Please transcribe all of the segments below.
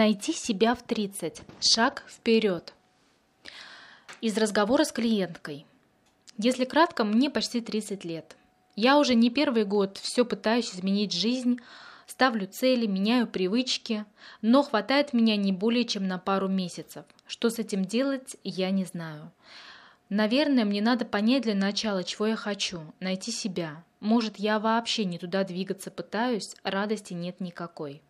Найти себя в 30. Шаг вперед. Из разговора с клиенткой. Если кратко, мне почти 30 лет. Я уже не первый год все пытаюсь изменить жизнь, ставлю цели, меняю привычки, но хватает меня не более чем на пару месяцев. Что с этим делать, я не знаю. Наверное, мне надо понять для начала, чего я хочу, найти себя. Может, я вообще не туда двигаться пытаюсь, радости нет никакой.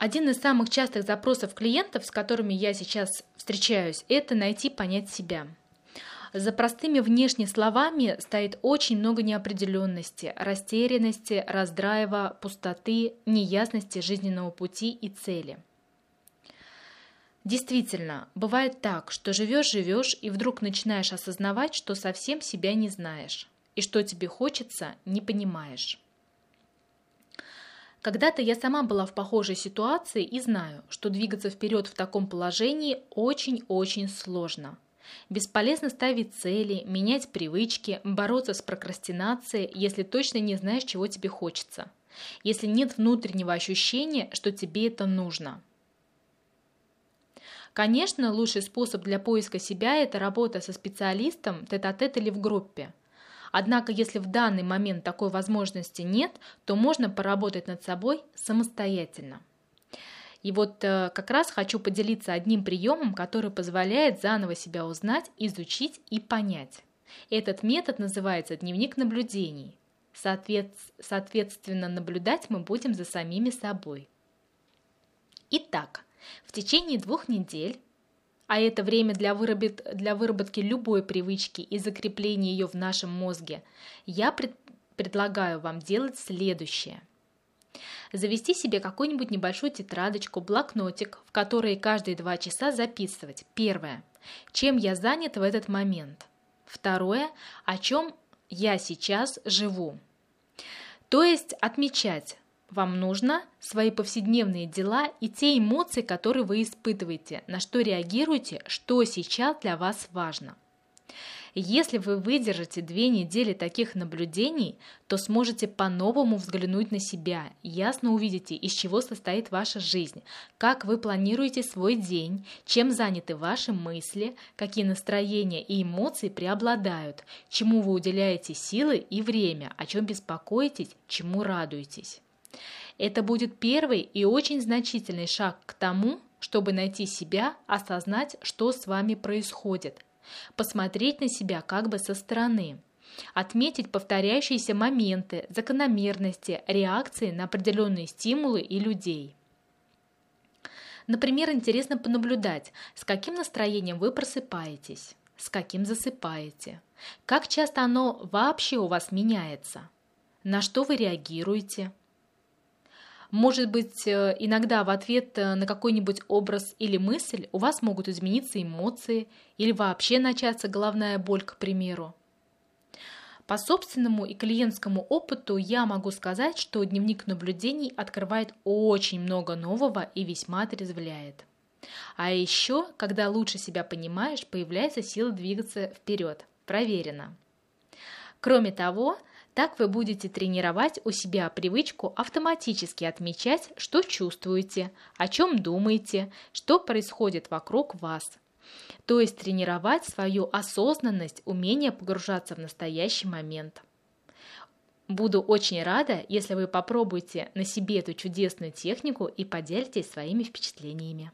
Один из самых частых запросов клиентов, с которыми я сейчас встречаюсь, это найти, понять себя. За простыми внешними словами стоит очень много неопределенности, растерянности, раздрайва, пустоты, неясности жизненного пути и цели. Действительно, бывает так, что живешь-живешь и вдруг начинаешь осознавать, что совсем себя не знаешь, и что тебе хочется, не понимаешь. Когда-то я сама была в похожей ситуации и знаю, что двигаться вперед в таком положении очень-очень сложно. Бесполезно ставить цели, менять привычки, бороться с прокрастинацией, если точно не знаешь, чего тебе хочется. Если нет внутреннего ощущения, что тебе это нужно. Конечно, лучший способ для поиска себя – это работа со специалистом тет-а-тет или в группе – Однако, если в данный момент такой возможности нет, то можно поработать над собой самостоятельно. И вот э, как раз хочу поделиться одним приемом, который позволяет заново себя узнать, изучить и понять. Этот метод называется дневник наблюдений. Соответ... Соответственно, наблюдать мы будем за самими собой. Итак, в течение двух недель а это время для, выработ... для выработки любой привычки и закрепления ее в нашем мозге, я пред... предлагаю вам делать следующее. Завести себе какую-нибудь небольшую тетрадочку, блокнотик, в который каждые два часа записывать. Первое. Чем я занят в этот момент. Второе. О чем я сейчас живу. То есть отмечать, вам нужно свои повседневные дела и те эмоции, которые вы испытываете, на что реагируете, что сейчас для вас важно. Если вы выдержите две недели таких наблюдений, то сможете по-новому взглянуть на себя, ясно увидите, из чего состоит ваша жизнь, как вы планируете свой день, чем заняты ваши мысли, какие настроения и эмоции преобладают, чему вы уделяете силы и время, о чем беспокоитесь, чему радуетесь. Это будет первый и очень значительный шаг к тому, чтобы найти себя, осознать, что с вами происходит, посмотреть на себя как бы со стороны, отметить повторяющиеся моменты, закономерности, реакции на определенные стимулы и людей. Например, интересно понаблюдать, с каким настроением вы просыпаетесь, с каким засыпаете, как часто оно вообще у вас меняется, на что вы реагируете – может быть, э, иногда в ответ э, на какой-нибудь образ или мысль у вас могут измениться эмоции или вообще начаться головная боль, к примеру. По собственному и клиентскому опыту я могу сказать, что дневник наблюдений открывает очень много нового и весьма отрезвляет. А еще, когда лучше себя понимаешь, появляется сила двигаться вперед. Проверено. Кроме того, так вы будете тренировать у себя привычку автоматически отмечать, что чувствуете, о чем думаете, что происходит вокруг вас. То есть тренировать свою осознанность, умение погружаться в настоящий момент. Буду очень рада, если вы попробуете на себе эту чудесную технику и поделитесь своими впечатлениями.